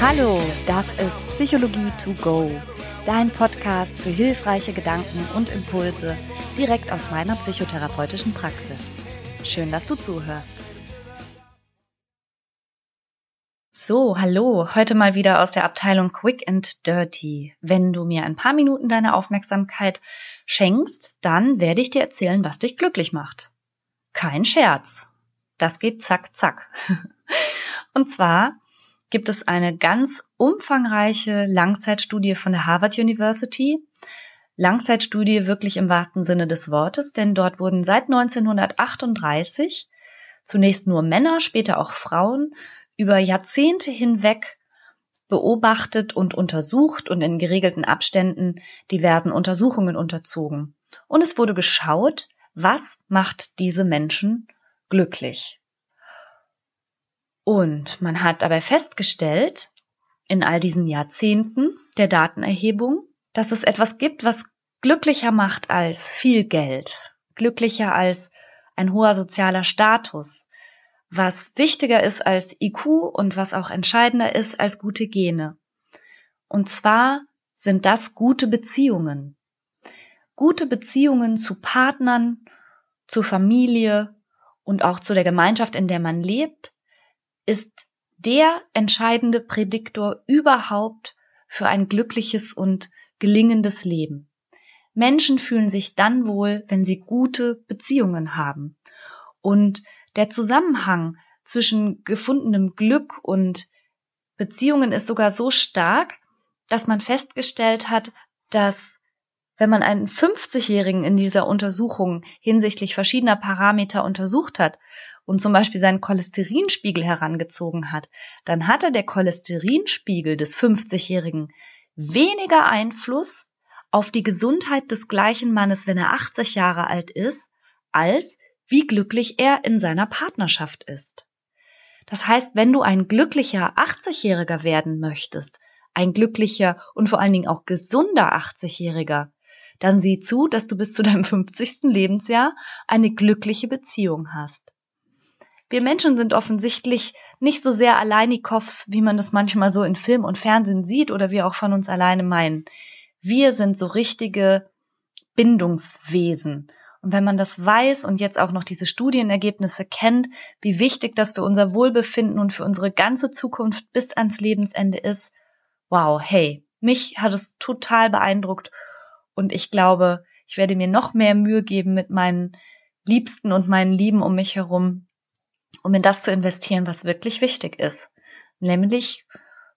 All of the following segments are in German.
Hallo, das ist Psychologie to go, dein Podcast für hilfreiche Gedanken und Impulse direkt aus meiner psychotherapeutischen Praxis. Schön, dass du zuhörst. So, hallo, heute mal wieder aus der Abteilung Quick and Dirty. Wenn du mir ein paar Minuten deine Aufmerksamkeit schenkst, dann werde ich dir erzählen, was dich glücklich macht. Kein Scherz. Das geht zack, zack. Und zwar gibt es eine ganz umfangreiche Langzeitstudie von der Harvard University. Langzeitstudie wirklich im wahrsten Sinne des Wortes, denn dort wurden seit 1938 zunächst nur Männer, später auch Frauen über Jahrzehnte hinweg beobachtet und untersucht und in geregelten Abständen diversen Untersuchungen unterzogen. Und es wurde geschaut, was macht diese Menschen glücklich. Und man hat dabei festgestellt, in all diesen Jahrzehnten der Datenerhebung, dass es etwas gibt, was glücklicher macht als viel Geld, glücklicher als ein hoher sozialer Status, was wichtiger ist als IQ und was auch entscheidender ist als gute Gene. Und zwar sind das gute Beziehungen. Gute Beziehungen zu Partnern, zur Familie und auch zu der Gemeinschaft, in der man lebt, ist der entscheidende Prädiktor überhaupt für ein glückliches und gelingendes Leben. Menschen fühlen sich dann wohl, wenn sie gute Beziehungen haben. Und der Zusammenhang zwischen gefundenem Glück und Beziehungen ist sogar so stark, dass man festgestellt hat, dass wenn man einen 50-Jährigen in dieser Untersuchung hinsichtlich verschiedener Parameter untersucht hat und zum Beispiel seinen Cholesterinspiegel herangezogen hat, dann hatte der Cholesterinspiegel des 50-Jährigen weniger Einfluss auf die Gesundheit des gleichen Mannes, wenn er 80 Jahre alt ist, als wie glücklich er in seiner Partnerschaft ist. Das heißt, wenn du ein glücklicher 80-Jähriger werden möchtest, ein glücklicher und vor allen Dingen auch gesunder 80-Jähriger, dann sieh zu, dass du bis zu deinem 50. Lebensjahr eine glückliche Beziehung hast. Wir Menschen sind offensichtlich nicht so sehr Alleinikows, wie man das manchmal so in Film und Fernsehen sieht oder wir auch von uns alleine meinen. Wir sind so richtige Bindungswesen. Und wenn man das weiß und jetzt auch noch diese Studienergebnisse kennt, wie wichtig das für unser Wohlbefinden und für unsere ganze Zukunft bis ans Lebensende ist, wow, hey, mich hat es total beeindruckt und ich glaube, ich werde mir noch mehr Mühe geben mit meinen Liebsten und meinen Lieben um mich herum, um in das zu investieren, was wirklich wichtig ist, nämlich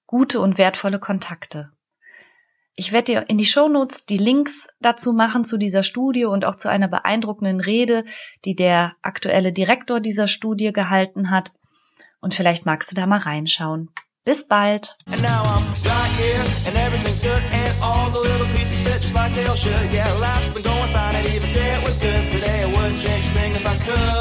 gute und wertvolle Kontakte. Ich werde dir in die Shownotes die Links dazu machen zu dieser Studie und auch zu einer beeindruckenden Rede, die der aktuelle Direktor dieser Studie gehalten hat. Und vielleicht magst du da mal reinschauen. Bis bald! like